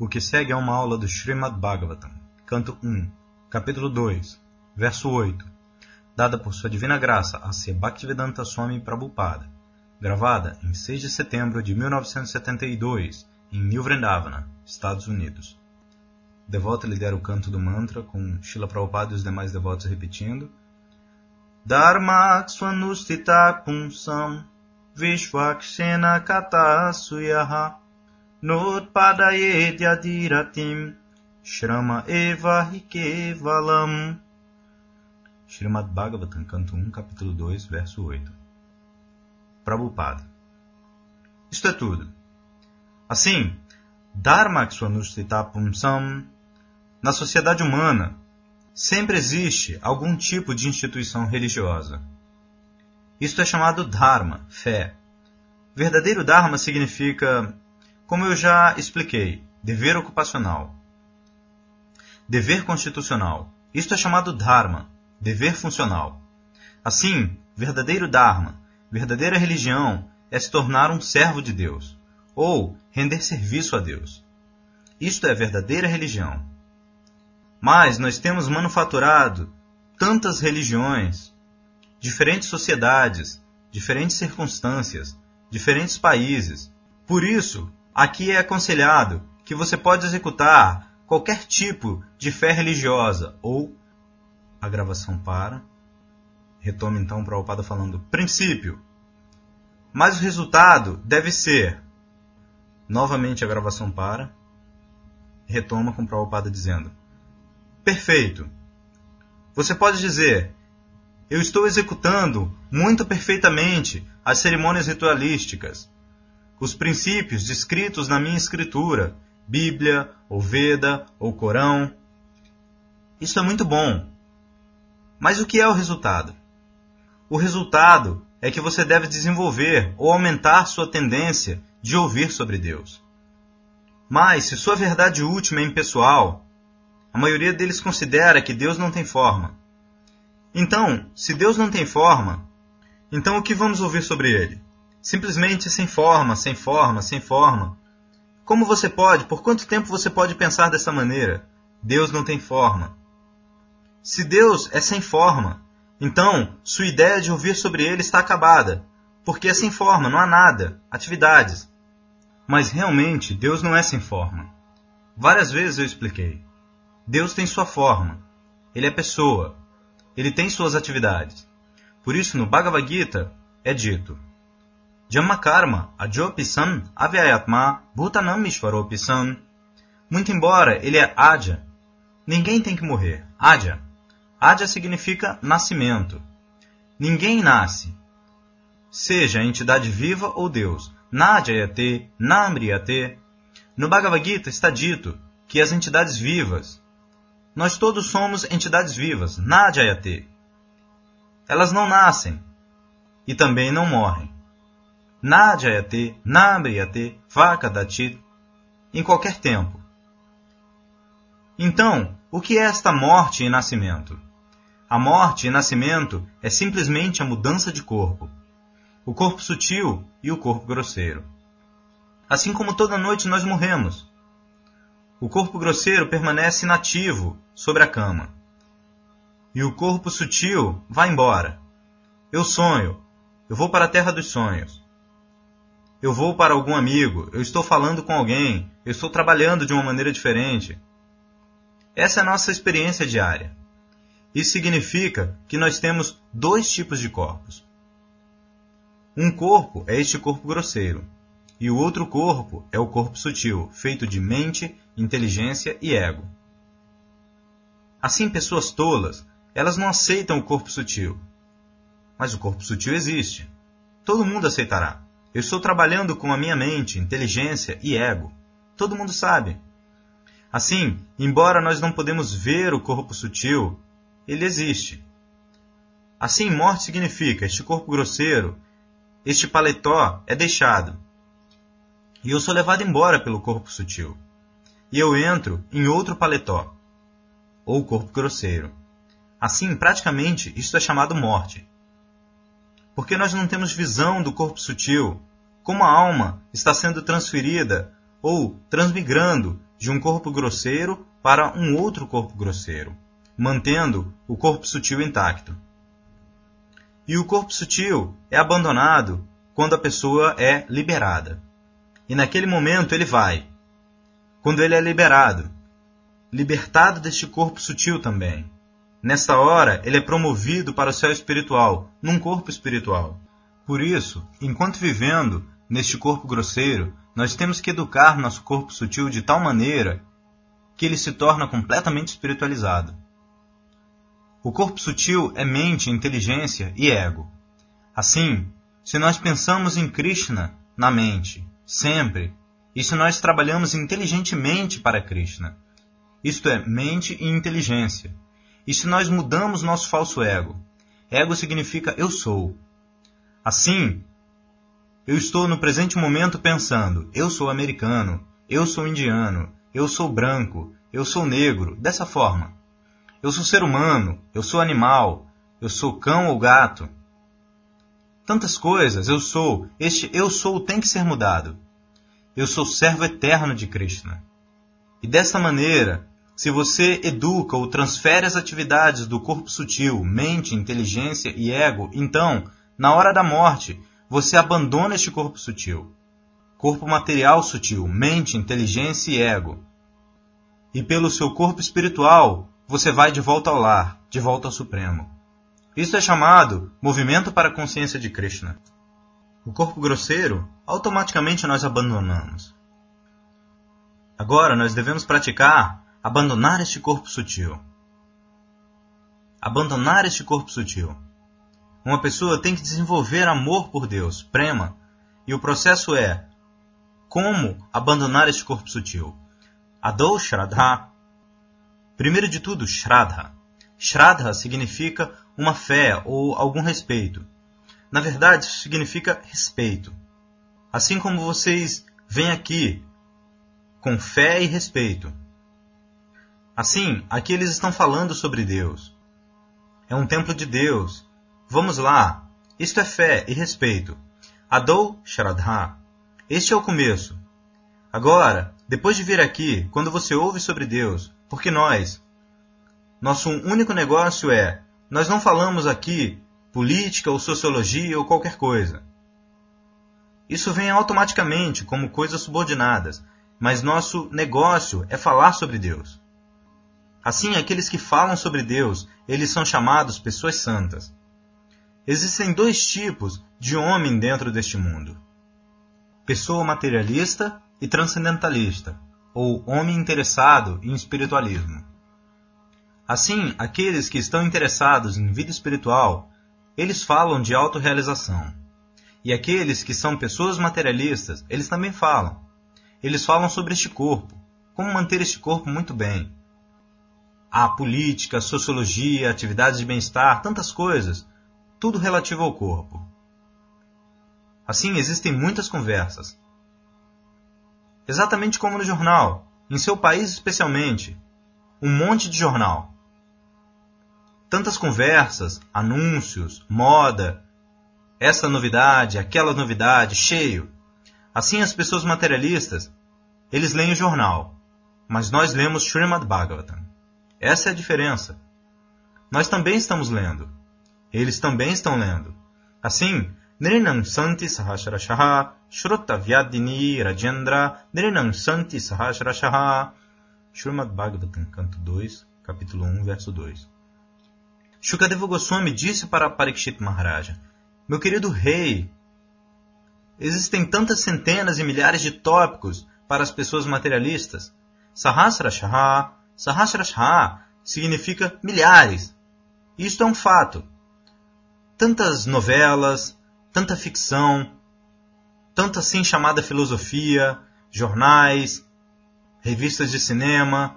O que segue é uma aula do Srimad Bhagavatam, canto 1, capítulo 2, verso 8, dada por Sua Divina Graça a C. Bhaktivedanta Swami Prabhupada, gravada em 6 de setembro de 1972, em New Vrindavana, Estados Unidos. Devoto lidera o canto do mantra, com Srila Prabhupada e os demais devotos repetindo. Dharma Swanustita Punsam Kata Suyaha Notpadayedhyadiratim Shrama Eva Rikevalam Srimad Bhagavatam, canto 1, capítulo 2, verso 8 Prabhupada Isto é tudo. Assim, Dharma Swanustitapumsam na sociedade humana, sempre existe algum tipo de instituição religiosa. Isto é chamado Dharma, fé. Verdadeiro Dharma significa, como eu já expliquei, dever ocupacional. Dever constitucional. Isto é chamado Dharma, dever funcional. Assim, verdadeiro Dharma, verdadeira religião, é se tornar um servo de Deus, ou render serviço a Deus. Isto é verdadeira religião. Mas nós temos manufaturado tantas religiões, diferentes sociedades, diferentes circunstâncias, diferentes países. Por isso, aqui é aconselhado que você pode executar qualquer tipo de fé religiosa ou a gravação para. Retoma então o Prabhupada falando princípio. Mas o resultado deve ser novamente a gravação para. Retoma com o Prabhupada dizendo perfeito. Você pode dizer: Eu estou executando muito perfeitamente as cerimônias ritualísticas, os princípios descritos na minha escritura, Bíblia, ou Veda, ou Corão. Isso é muito bom. Mas o que é o resultado? O resultado é que você deve desenvolver ou aumentar sua tendência de ouvir sobre Deus. Mas, se sua verdade última é impessoal, a maioria deles considera que Deus não tem forma. Então, se Deus não tem forma, então o que vamos ouvir sobre ele? Simplesmente sem forma, sem forma, sem forma. Como você pode, por quanto tempo você pode pensar dessa maneira? Deus não tem forma. Se Deus é sem forma, então sua ideia de ouvir sobre ele está acabada, porque é sem forma, não há nada, atividades. Mas realmente Deus não é sem forma. Várias vezes eu expliquei. Deus tem sua forma. Ele é pessoa. Ele tem suas atividades. Por isso, no Bhagavad Gita é dito: Jamakarma ajopisan avyayatma bhutanam. Muito embora ele é Adya, ninguém tem que morrer. Adya. Adya significa nascimento. Ninguém nasce. Seja a entidade viva ou Deus. Nadyayate, Namriyate. No Bhagavad Gita está dito que as entidades vivas, nós todos somos entidades vivas, Nadjayate. Elas não nascem e também não morrem. Nadjayate, Nabriyate, Vakadatit, em qualquer tempo. Então, o que é esta morte e nascimento? A morte e nascimento é simplesmente a mudança de corpo. O corpo sutil e o corpo grosseiro. Assim como toda noite nós morremos, o corpo grosseiro permanece inativo sobre a cama. E o corpo sutil vai embora. Eu sonho. Eu vou para a terra dos sonhos. Eu vou para algum amigo. Eu estou falando com alguém. Eu estou trabalhando de uma maneira diferente. Essa é a nossa experiência diária. Isso significa que nós temos dois tipos de corpos. Um corpo é este corpo grosseiro, e o outro corpo é o corpo sutil, feito de mente, inteligência e ego. Assim, pessoas tolas, elas não aceitam o corpo sutil. Mas o corpo sutil existe. Todo mundo aceitará. Eu estou trabalhando com a minha mente, inteligência e ego. Todo mundo sabe. Assim, embora nós não podemos ver o corpo sutil, ele existe. Assim, morte significa este corpo grosseiro, este paletó é deixado, e eu sou levado embora pelo corpo sutil. E eu entro em outro paletó, ou corpo grosseiro. Assim, praticamente, isto é chamado morte. Porque nós não temos visão do corpo sutil, como a alma está sendo transferida ou transmigrando de um corpo grosseiro para um outro corpo grosseiro, mantendo o corpo sutil intacto. E o corpo sutil é abandonado quando a pessoa é liberada. E naquele momento ele vai. Quando ele é liberado, libertado deste corpo sutil também. Nesta hora, ele é promovido para o céu espiritual, num corpo espiritual. Por isso, enquanto vivendo neste corpo grosseiro, nós temos que educar nosso corpo sutil de tal maneira que ele se torna completamente espiritualizado. O corpo sutil é mente, inteligência e ego. Assim, se nós pensamos em Krishna na mente, sempre, e se nós trabalhamos inteligentemente para Krishna, isto é, mente e inteligência, e se nós mudamos nosso falso ego, ego significa eu sou. Assim, eu estou no presente momento pensando, eu sou americano, eu sou indiano, eu sou branco, eu sou negro, dessa forma. Eu sou ser humano, eu sou animal, eu sou cão ou gato. Tantas coisas, eu sou, este eu sou tem que ser mudado. Eu sou servo eterno de Krishna. E dessa maneira, se você educa ou transfere as atividades do corpo sutil, mente, inteligência e ego, então, na hora da morte, você abandona este corpo sutil corpo material sutil, mente, inteligência e ego. E pelo seu corpo espiritual, você vai de volta ao lar, de volta ao Supremo. Isso é chamado movimento para a consciência de Krishna. O corpo grosseiro, automaticamente nós abandonamos. Agora nós devemos praticar abandonar este corpo sutil. Abandonar este corpo sutil. Uma pessoa tem que desenvolver amor por Deus, prema, e o processo é como abandonar este corpo sutil? Adou Shraddha. Primeiro de tudo, Shraddha. Shraddha significa uma fé ou algum respeito. Na verdade, isso significa respeito. Assim como vocês vêm aqui com fé e respeito. Assim, aqui eles estão falando sobre Deus. É um templo de Deus. Vamos lá. Isto é fé e respeito. Adou Shraddha. Este é o começo. Agora, depois de vir aqui, quando você ouve sobre Deus, porque nós, nosso único negócio é, nós não falamos aqui política ou sociologia ou qualquer coisa. Isso vem automaticamente como coisas subordinadas, mas nosso negócio é falar sobre Deus. Assim, aqueles que falam sobre Deus, eles são chamados pessoas santas. Existem dois tipos de homem dentro deste mundo pessoa materialista e transcendentalista, ou homem interessado em espiritualismo. Assim, aqueles que estão interessados em vida espiritual, eles falam de autorrealização. E aqueles que são pessoas materialistas, eles também falam. Eles falam sobre este corpo, como manter este corpo muito bem. Há política, sociologia, atividades de bem-estar, tantas coisas, tudo relativo ao corpo. Assim, existem muitas conversas. Exatamente como no jornal, em seu país especialmente. Um monte de jornal. Tantas conversas, anúncios, moda, essa novidade, aquela novidade, cheio. Assim, as pessoas materialistas, eles leem o jornal, mas nós lemos Srimad Bhagavatam. Essa é a diferença. Nós também estamos lendo. Eles também estão lendo. Assim, Nrinam Santi Sahasrashaha Shrotavyadini Rajendra Nrinam Santi Sahasrashaha Srimad Bhagavatam, canto 2, capítulo 1, verso 2. Shukadeva Goswami disse para Parikshit Maharaja, Meu querido rei, existem tantas centenas e milhares de tópicos para as pessoas materialistas. Sahasrashaha, Sahasrashaha significa milhares. Isto é um fato. Tantas novelas, tanta ficção, tanta assim chamada filosofia, jornais, revistas de cinema,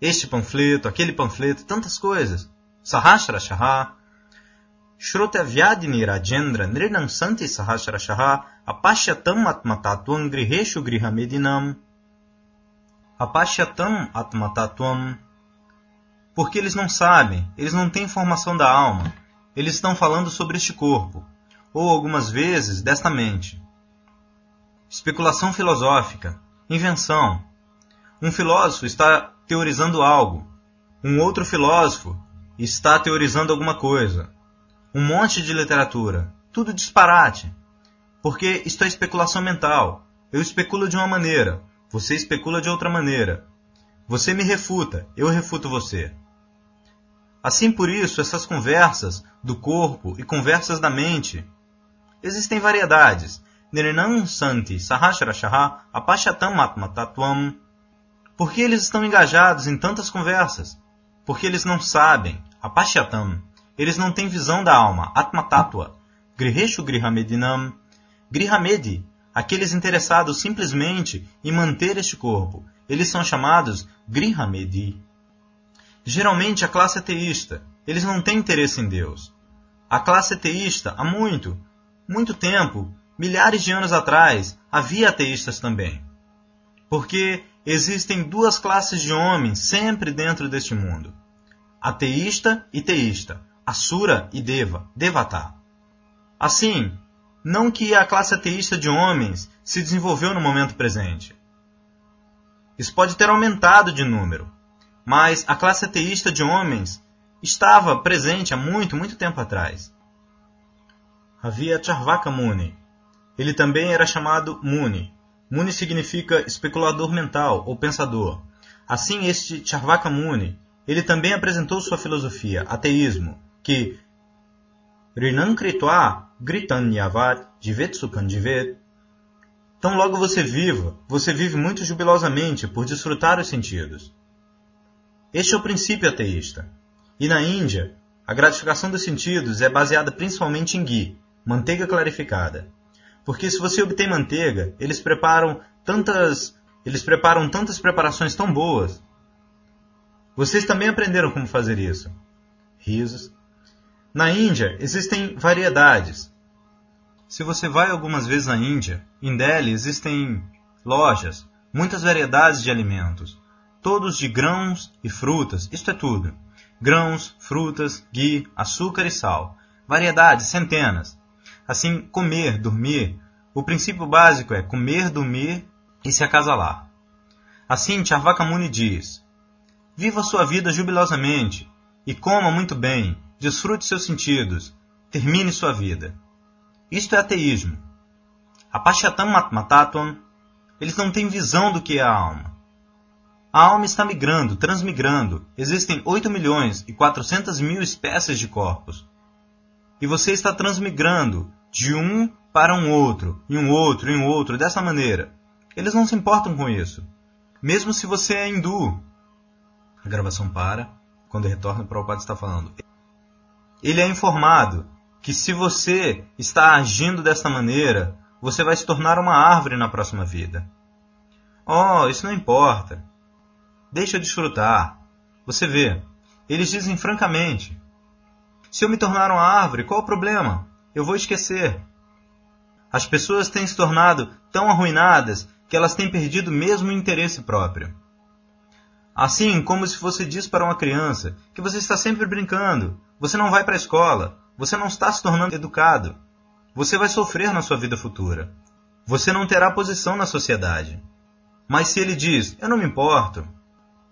este panfleto, aquele panfleto, tantas coisas. Sahasra Shaha, Shrotavyadini Rajendra Nrinam Santi Sahasra Shaha Apashyatam Atmatatvam Griheshu Grihamedinam Apashyatam Atmatatvam Porque eles não sabem, eles não têm informação da alma, eles estão falando sobre este corpo ou algumas vezes desta mente. Especulação filosófica, invenção. Um filósofo está teorizando algo. Um outro filósofo está teorizando alguma coisa. Um monte de literatura. Tudo disparate. Porque isto é especulação mental. Eu especulo de uma maneira, você especula de outra maneira. Você me refuta, eu refuto você. Assim por isso, essas conversas do corpo e conversas da mente. Existem variedades. Nirinam Santi Sahasrashaha Apashatam Atmatatvam. Por que eles estão engajados em tantas conversas? Porque eles não sabem. Apashatam. Eles não têm visão da alma. Atmatattva. Griheshu Grihamedinam. Grihamedi. Aqueles interessados simplesmente em manter este corpo. Eles são chamados Grihamedi. Geralmente a classe ateísta, eles não têm interesse em Deus. A classe ateísta, há muito, muito tempo, milhares de anos atrás, havia ateístas também. Porque existem duas classes de homens sempre dentro deste mundo: ateísta e teísta, Asura e Deva, Devata. Assim, não que a classe ateísta de homens se desenvolveu no momento presente. Isso pode ter aumentado de número, mas a classe ateísta de homens estava presente há muito, muito tempo atrás. Havia Charvaka Muni. Ele também era chamado Muni. Muni significa especulador mental ou pensador. Assim, este Charvaka Muni, ele também apresentou sua filosofia, ateísmo, que Kritwa Gritan Yavat Jivet Sukhan Jivet Tão logo você viva, você vive muito jubilosamente por desfrutar os sentidos. Este é o princípio ateísta. E na Índia, a gratificação dos sentidos é baseada principalmente em ghee, manteiga clarificada. Porque se você obtém manteiga, eles preparam tantas, eles preparam tantas preparações tão boas. Vocês também aprenderam como fazer isso. Risos. Na Índia existem variedades. Se você vai algumas vezes na Índia, em Delhi existem lojas, muitas variedades de alimentos todos de grãos e frutas, isto é tudo. Grãos, frutas, ghee, açúcar e sal. Variedades, centenas. Assim, comer, dormir. O princípio básico é comer, dormir e se acasalar. Assim, Charvaka Muni diz: Viva sua vida jubilosamente e coma muito bem, desfrute seus sentidos, termine sua vida. Isto é ateísmo. Apashatam Matmatatum, eles não têm visão do que é a alma. A alma está migrando, transmigrando. Existem 8 milhões e 400 mil espécies de corpos. E você está transmigrando de um para um outro, e um outro, e um outro, dessa maneira. Eles não se importam com isso. Mesmo se você é hindu. A gravação para. Quando retorna, o Prabhupada está falando. Ele é informado que se você está agindo desta maneira, você vai se tornar uma árvore na próxima vida. Oh, isso não importa. Deixa eu desfrutar. Você vê, eles dizem francamente: Se eu me tornar uma árvore, qual o problema? Eu vou esquecer. As pessoas têm se tornado tão arruinadas que elas têm perdido mesmo o interesse próprio. Assim como se você diz para uma criança que você está sempre brincando, você não vai para a escola, você não está se tornando educado, você vai sofrer na sua vida futura. Você não terá posição na sociedade. Mas se ele diz, eu não me importo,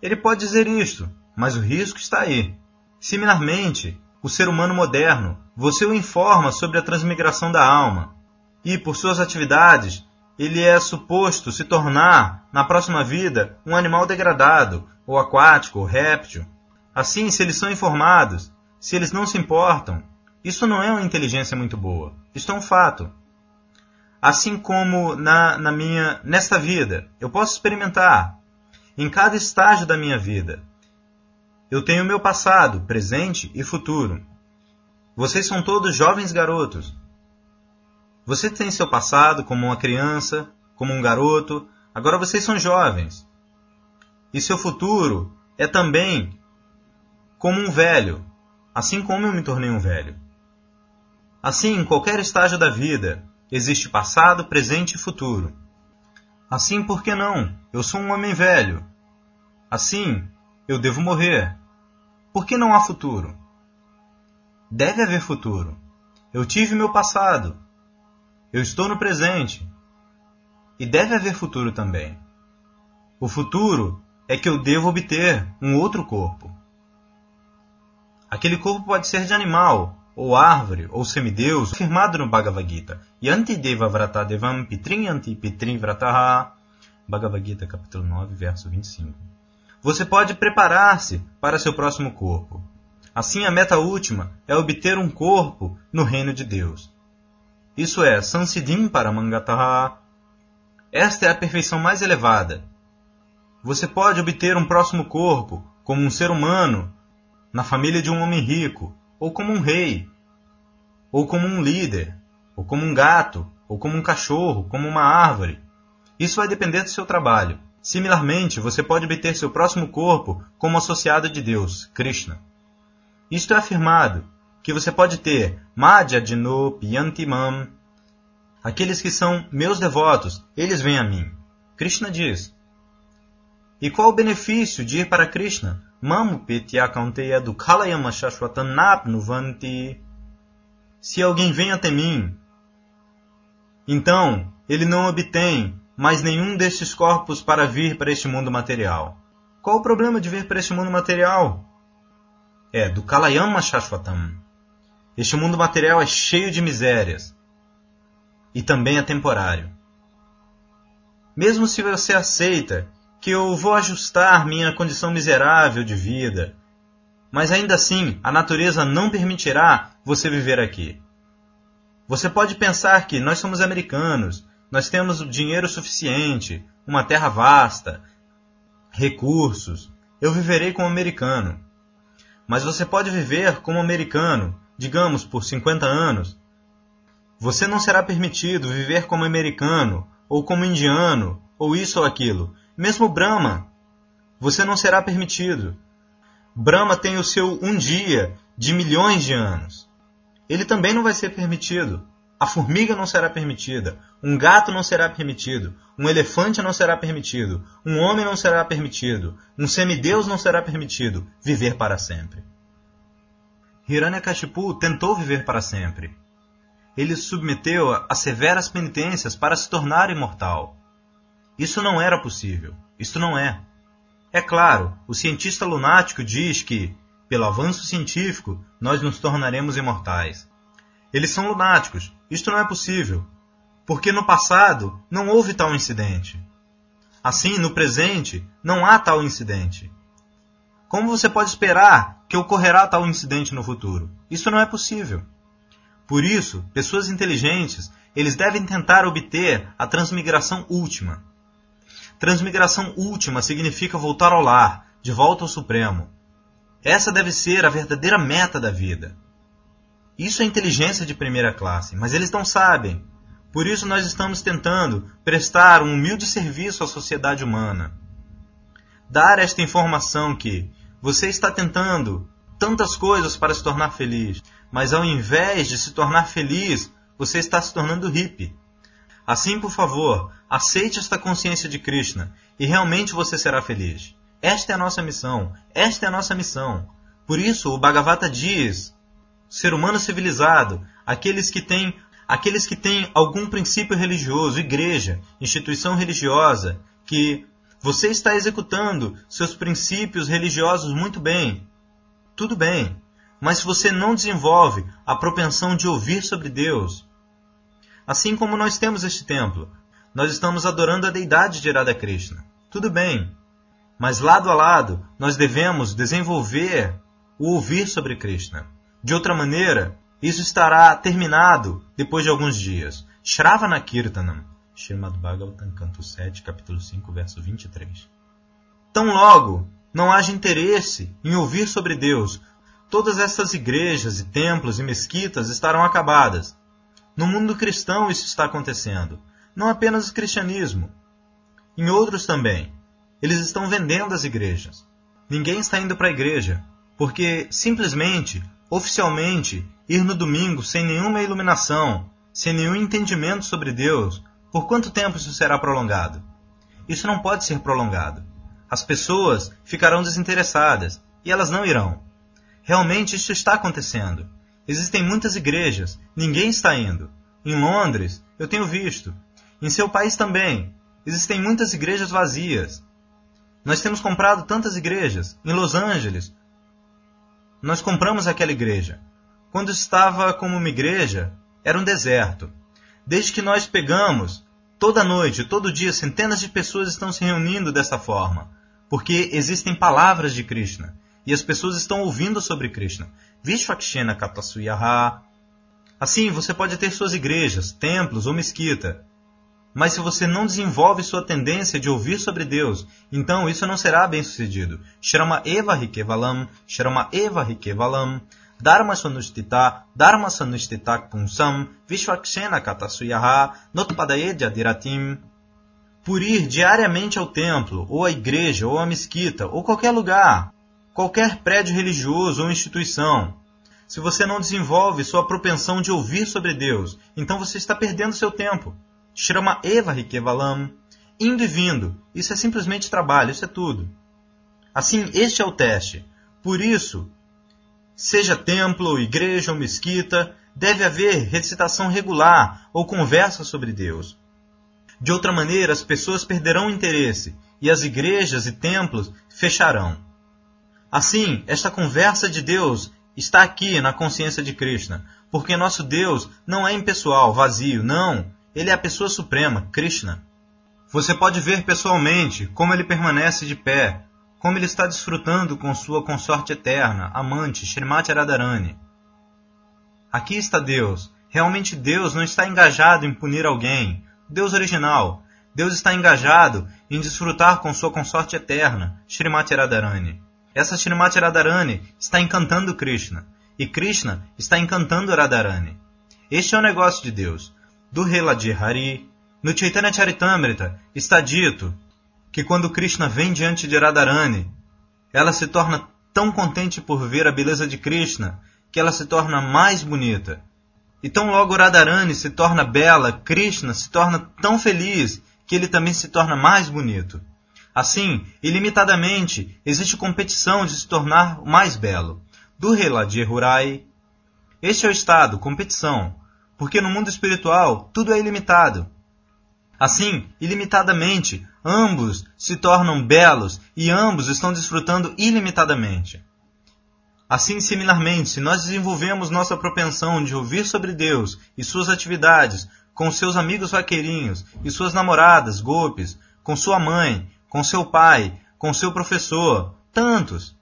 ele pode dizer isto, mas o risco está aí. Similarmente, o ser humano moderno, você o informa sobre a transmigração da alma, e por suas atividades, ele é suposto se tornar, na próxima vida, um animal degradado, ou aquático, ou réptil. Assim, se eles são informados, se eles não se importam, isso não é uma inteligência muito boa. Isto é um fato. Assim como na, na minha nesta vida, eu posso experimentar em cada estágio da minha vida. Eu tenho meu passado, presente e futuro. Vocês são todos jovens garotos. Você tem seu passado como uma criança, como um garoto, agora vocês são jovens. E seu futuro é também como um velho, assim como eu me tornei um velho. Assim, em qualquer estágio da vida, existe passado, presente e futuro. Assim, por que não? Eu sou um homem velho. Assim, eu devo morrer. Por que não há futuro? Deve haver futuro. Eu tive meu passado. Eu estou no presente. E deve haver futuro também. O futuro é que eu devo obter um outro corpo. Aquele corpo pode ser de animal, ou árvore, ou semideus, afirmado no Bhagavad Gita. Yanti deva vrata devam pitrin yanti pitrin vrataha. Bhagavad Gita, capítulo 9, verso 25. Você pode preparar-se para seu próximo corpo. Assim, a meta última é obter um corpo no reino de Deus. Isso é, Sansiddhim Paramangataha. Esta é a perfeição mais elevada. Você pode obter um próximo corpo, como um ser humano, na família de um homem rico, ou como um rei, ou como um líder, ou como um gato, ou como um cachorro, como uma árvore. Isso vai depender do seu trabalho. Similarmente, você pode obter seu próximo corpo como associado de Deus, Krishna. Isto é afirmado que você pode ter Madhya Dino Piyantimam. Aqueles que são meus devotos, eles vêm a mim. Krishna diz. E qual o benefício de ir para Krishna? Mamu Petyakanteya Dukhalayama Shashwatanapnuvanti. Se alguém vem até mim, então ele não obtém mais nenhum destes corpos para vir para este mundo material. Qual o problema de vir para este mundo material? é do Kalayama Shashvatam. Este mundo material é cheio de misérias e também é temporário. Mesmo se você aceita que eu vou ajustar minha condição miserável de vida, mas ainda assim a natureza não permitirá você viver aqui. Você pode pensar que nós somos americanos, nós temos dinheiro suficiente, uma terra vasta, recursos, eu viverei como americano mas você pode viver como americano, digamos por 50 anos. Você não será permitido viver como americano, ou como indiano, ou isso ou aquilo. Mesmo Brahma, você não será permitido. Brahma tem o seu um dia de milhões de anos. Ele também não vai ser permitido. A formiga não será permitida, um gato não será permitido, um elefante não será permitido, um homem não será permitido, um semideus não será permitido viver para sempre. Hiranyakashipu tentou viver para sempre. Ele submeteu a severas penitências para se tornar imortal. Isso não era possível. Isto não é. É claro, o cientista lunático diz que, pelo avanço científico, nós nos tornaremos imortais. Eles são lunáticos. Isto não é possível. Porque no passado não houve tal incidente. Assim, no presente, não há tal incidente. Como você pode esperar que ocorrerá tal incidente no futuro? Isso não é possível. Por isso, pessoas inteligentes, eles devem tentar obter a transmigração última. Transmigração última significa voltar ao lar, de volta ao Supremo. Essa deve ser a verdadeira meta da vida. Isso é inteligência de primeira classe, mas eles não sabem. Por isso nós estamos tentando prestar um humilde serviço à sociedade humana. Dar esta informação que você está tentando tantas coisas para se tornar feliz, mas ao invés de se tornar feliz, você está se tornando hippie. Assim, por favor, aceite esta consciência de Krishna e realmente você será feliz. Esta é a nossa missão. Esta é a nossa missão. Por isso, o Bhagavata diz ser humano civilizado, aqueles que têm aqueles que têm algum princípio religioso, igreja, instituição religiosa, que você está executando seus princípios religiosos muito bem. Tudo bem. Mas se você não desenvolve a propensão de ouvir sobre Deus, assim como nós temos este templo, nós estamos adorando a deidade de Radha Krishna. Tudo bem. Mas lado a lado, nós devemos desenvolver o ouvir sobre Krishna. De outra maneira, isso estará terminado depois de alguns dias. Shravana Kirtanam, Srimad Bhagavatam, canto 7, capítulo 5, verso 23. Tão logo não haja interesse em ouvir sobre Deus, todas essas igrejas e templos e mesquitas estarão acabadas. No mundo cristão isso está acontecendo, não apenas o cristianismo. Em outros também. Eles estão vendendo as igrejas. Ninguém está indo para a igreja, porque simplesmente oficialmente, ir no domingo sem nenhuma iluminação, sem nenhum entendimento sobre Deus, por quanto tempo isso será prolongado? Isso não pode ser prolongado. As pessoas ficarão desinteressadas e elas não irão. Realmente isso está acontecendo. Existem muitas igrejas, ninguém está indo. Em Londres, eu tenho visto. Em seu país também. Existem muitas igrejas vazias. Nós temos comprado tantas igrejas. Em Los Angeles, nós compramos aquela igreja. Quando estava como uma igreja, era um deserto. Desde que nós pegamos, toda noite, todo dia, centenas de pessoas estão se reunindo dessa forma, porque existem palavras de Krishna e as pessoas estão ouvindo sobre Krishna. Vishwakshena Katasuyaha. Assim, você pode ter suas igrejas, templos ou mesquita, mas se você não desenvolve sua tendência de ouvir sobre Deus, então isso não será bem sucedido. Shrama Eva Rikevalam, Shrama Eva Rikevalam, Dharma Sanustita, Dharma Sanustita Punsam, Vishwakshena Katasuyaha, Notpadaedya Diratim. Por ir diariamente ao templo, ou à igreja, ou à mesquita, ou qualquer lugar, qualquer prédio religioso ou instituição, se você não desenvolve sua propensão de ouvir sobre Deus, então você está perdendo seu tempo. Shrama Eva Rikevalam. Indo e vindo. Isso é simplesmente trabalho, isso é tudo. Assim, este é o teste. Por isso, seja templo, igreja ou mesquita, deve haver recitação regular ou conversa sobre Deus. De outra maneira, as pessoas perderão o interesse e as igrejas e templos fecharão. Assim, esta conversa de Deus está aqui na consciência de Krishna, porque nosso Deus não é impessoal, vazio, não. Ele é a pessoa suprema, Krishna. Você pode ver pessoalmente como ele permanece de pé, como ele está desfrutando com sua consorte eterna, amante, Srimati Radharani. Aqui está Deus. Realmente Deus não está engajado em punir alguém. Deus original. Deus está engajado em desfrutar com sua consorte eterna, Srimati Radharani. Essa Srimati Radharani está encantando Krishna. E Krishna está encantando Radharani. Este é o negócio de Deus do Reladir Hari. No Chaitanya Charitamrita está dito que quando Krishna vem diante de Radharani, ela se torna tão contente por ver a beleza de Krishna que ela se torna mais bonita. E tão logo Radharani se torna bela, Krishna se torna tão feliz que ele também se torna mais bonito. Assim, ilimitadamente, existe competição de se tornar mais belo. Do Reladir Hurai. Este é o estado, competição porque no mundo espiritual tudo é ilimitado. Assim, ilimitadamente, ambos se tornam belos e ambos estão desfrutando ilimitadamente. Assim, similarmente, se nós desenvolvemos nossa propensão de ouvir sobre Deus e suas atividades com seus amigos vaqueirinhos e suas namoradas, golpes, com sua mãe, com seu pai, com seu professor, tantos,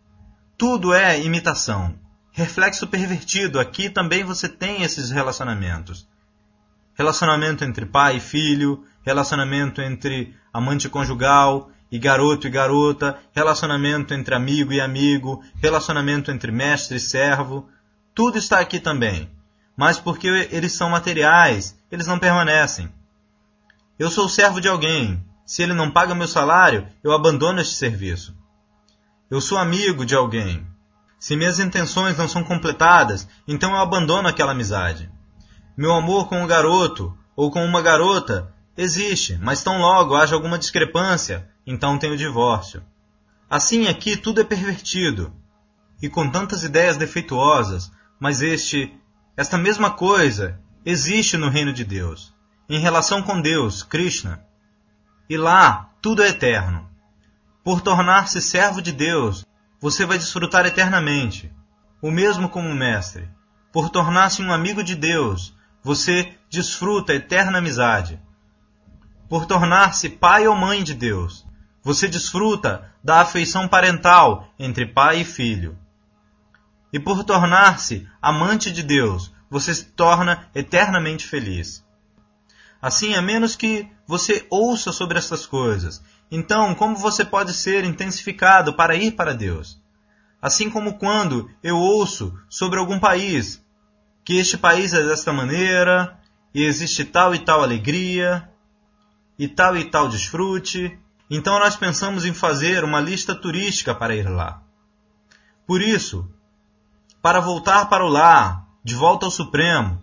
tudo é imitação reflexo pervertido. Aqui também você tem esses relacionamentos. Relacionamento entre pai e filho, relacionamento entre amante conjugal e garoto e garota, relacionamento entre amigo e amigo, relacionamento entre mestre e servo. Tudo está aqui também. Mas porque eles são materiais, eles não permanecem. Eu sou servo de alguém. Se ele não paga meu salário, eu abandono este serviço. Eu sou amigo de alguém. Se minhas intenções não são completadas, então eu abandono aquela amizade. Meu amor com um garoto ou com uma garota existe, mas tão logo haja alguma discrepância, então tem o divórcio. Assim aqui tudo é pervertido, e com tantas ideias defeituosas, mas este, esta mesma coisa existe no reino de Deus, em relação com Deus, Krishna. E lá tudo é eterno. Por tornar-se servo de Deus, você vai desfrutar eternamente. O mesmo como mestre. Por tornar-se um amigo de Deus, você desfruta eterna amizade. Por tornar-se pai ou mãe de Deus, você desfruta da afeição parental entre pai e filho. E por tornar-se amante de Deus, você se torna eternamente feliz. Assim, a menos que você ouça sobre essas coisas então, como você pode ser intensificado para ir para Deus? Assim como quando eu ouço sobre algum país, que este país é desta maneira, e existe tal e tal alegria, e tal e tal desfrute, então nós pensamos em fazer uma lista turística para ir lá. Por isso, para voltar para o lar, de volta ao Supremo,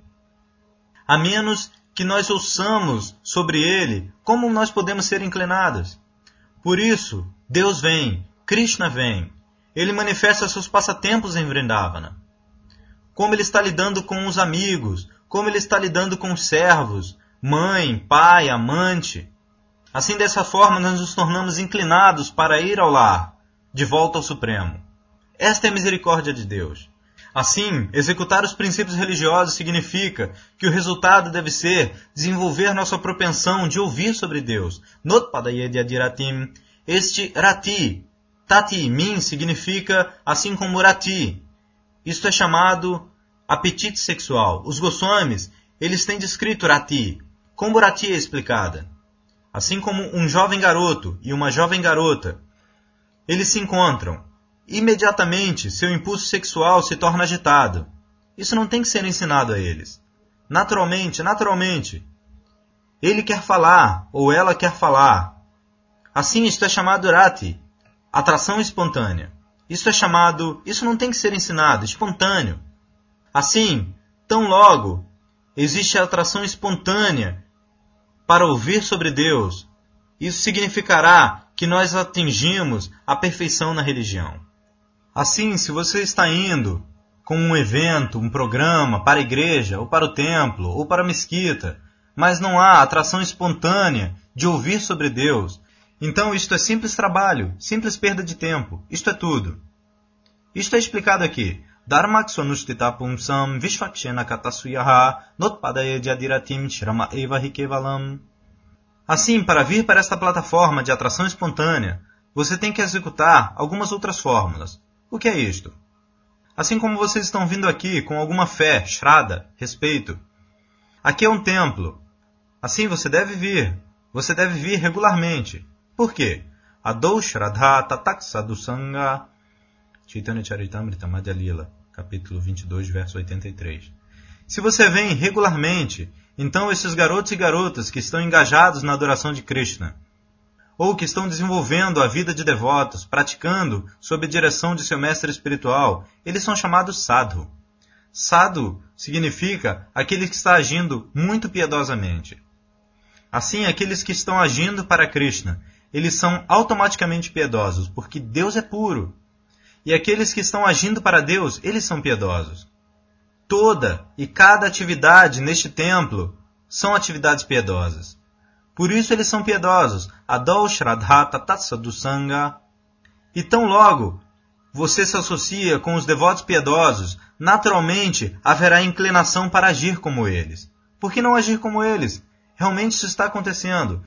a menos que nós ouçamos sobre ele, como nós podemos ser inclinados? Por isso, Deus vem, Krishna vem. Ele manifesta seus passatempos em Vrindavana. Como ele está lidando com os amigos, como ele está lidando com os servos, mãe, pai, amante. Assim, dessa forma, nós nos tornamos inclinados para ir ao lar, de volta ao Supremo. Esta é a misericórdia de Deus. Assim, executar os princípios religiosos significa que o resultado deve ser desenvolver nossa propensão de ouvir sobre Deus. Este rati, tati, min, significa assim como rati. Isto é chamado apetite sexual. Os Goswamis, eles têm descrito rati. Como rati é explicada? Assim como um jovem garoto e uma jovem garota, eles se encontram Imediatamente, seu impulso sexual se torna agitado. Isso não tem que ser ensinado a eles. Naturalmente, naturalmente. Ele quer falar, ou ela quer falar. Assim, isto é chamado rati, atração espontânea. Isso é chamado, isso não tem que ser ensinado, espontâneo. Assim, tão logo existe a atração espontânea para ouvir sobre Deus, isso significará que nós atingimos a perfeição na religião. Assim, se você está indo com um evento, um programa para a igreja, ou para o templo, ou para a mesquita, mas não há atração espontânea de ouvir sobre Deus, então isto é simples trabalho, simples perda de tempo. Isto é tudo. Isto é explicado aqui. Eva. Assim, para vir para esta plataforma de atração espontânea, você tem que executar algumas outras fórmulas. O que é isto? Assim como vocês estão vindo aqui com alguma fé, shraddha, respeito. Aqui é um templo. Assim você deve vir. Você deve vir regularmente. Por quê? Adou Shraddha Tataksa do Sangha. Chaitanya Charitamrita Madhya Lila, capítulo 22, verso 83. Se você vem regularmente, então esses garotos e garotas que estão engajados na adoração de Krishna, ou que estão desenvolvendo a vida de devotos, praticando sob a direção de seu mestre espiritual, eles são chamados sadhu. Sadhu significa aquele que está agindo muito piedosamente. Assim, aqueles que estão agindo para Krishna, eles são automaticamente piedosos, porque Deus é puro. E aqueles que estão agindo para Deus, eles são piedosos. Toda e cada atividade neste templo são atividades piedosas. Por isso eles são piedosos. Adol Shraddha Tatsadu Sangha. E tão logo você se associa com os devotos piedosos, naturalmente haverá inclinação para agir como eles. Por que não agir como eles? Realmente isso está acontecendo.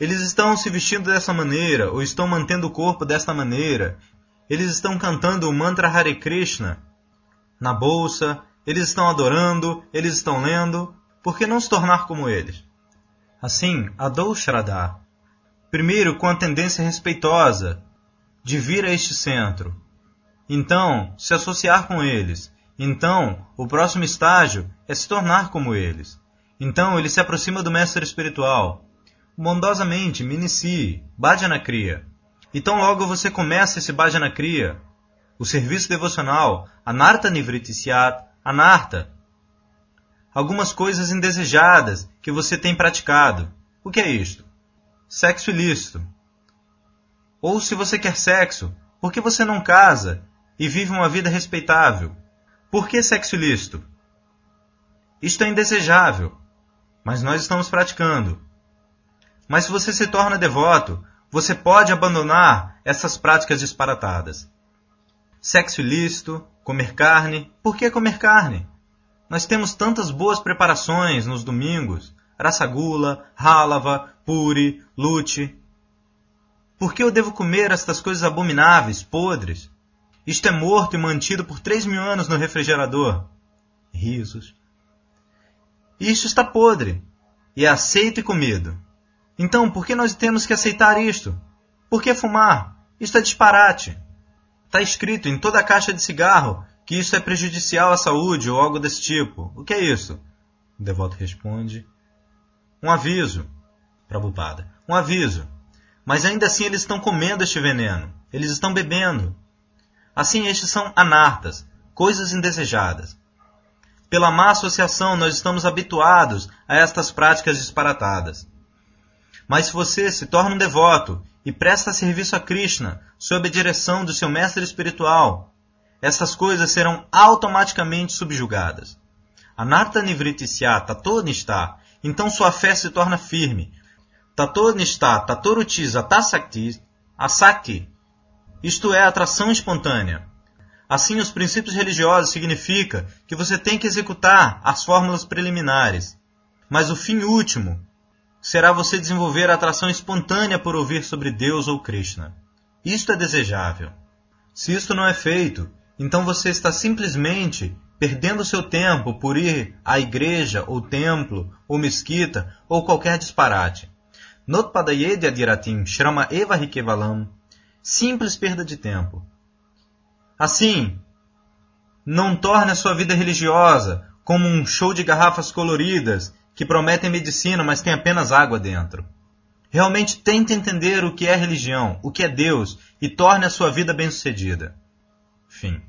Eles estão se vestindo dessa maneira, ou estão mantendo o corpo desta maneira. Eles estão cantando o mantra Hare Krishna na bolsa, eles estão adorando, eles estão lendo. Por que não se tornar como eles? Assim, Adou Shraddha, primeiro com a tendência respeitosa de vir a este centro, então se associar com eles, então o próximo estágio é se tornar como eles. Então ele se aproxima do mestre espiritual. Bondosamente me inicie, Bhajana Kriya. Então logo você começa esse Bhajana Kriya, o serviço devocional, Anarta Nivritishyat, Anarta, algumas coisas indesejadas que você tem praticado. O que é isto? Sexo ilícito. Ou se você quer sexo, por que você não casa e vive uma vida respeitável? Por que sexo ilícito? Isto é indesejável, mas nós estamos praticando. Mas se você se torna devoto, você pode abandonar essas práticas disparatadas. Sexo ilícito, comer carne. Por que comer carne? Nós temos tantas boas preparações nos domingos: Rasagula, Rálava, Puri, Lute. Por que eu devo comer estas coisas abomináveis, podres? Isto é morto e mantido por três mil anos no refrigerador. Risos. Isto está podre e é aceito e comido. Então, por que nós temos que aceitar isto? Por que fumar? Isto é disparate. Está escrito em toda a caixa de cigarro que isso é prejudicial à saúde ou algo desse tipo. O que é isso? O devoto responde: Um aviso. Prabhupada. Um aviso. Mas ainda assim eles estão comendo este veneno. Eles estão bebendo. Assim, estes são anartas, coisas indesejadas. Pela má associação, nós estamos habituados a estas práticas disparatadas. Mas se você se torna um devoto e presta serviço a Krishna sob a direção do seu mestre espiritual, essas coisas serão automaticamente subjugadas. Anarta Nivritishyata toda está, então sua fé se torna firme, tatonista, tatorutiza, tasakti, asakti, isto é, atração espontânea. Assim, os princípios religiosos significa que você tem que executar as fórmulas preliminares, mas o fim último será você desenvolver a atração espontânea por ouvir sobre Deus ou Krishna. Isto é desejável. Se isto não é feito, então você está simplesmente perdendo seu tempo por ir à igreja, ou templo, ou mesquita, ou qualquer disparate. Notpadayedya diratim shrama eva rikevalam. Simples perda de tempo. Assim, não torne a sua vida religiosa como um show de garrafas coloridas que prometem medicina, mas tem apenas água dentro. Realmente tente entender o que é religião, o que é Deus e torne a sua vida bem-sucedida. Fim.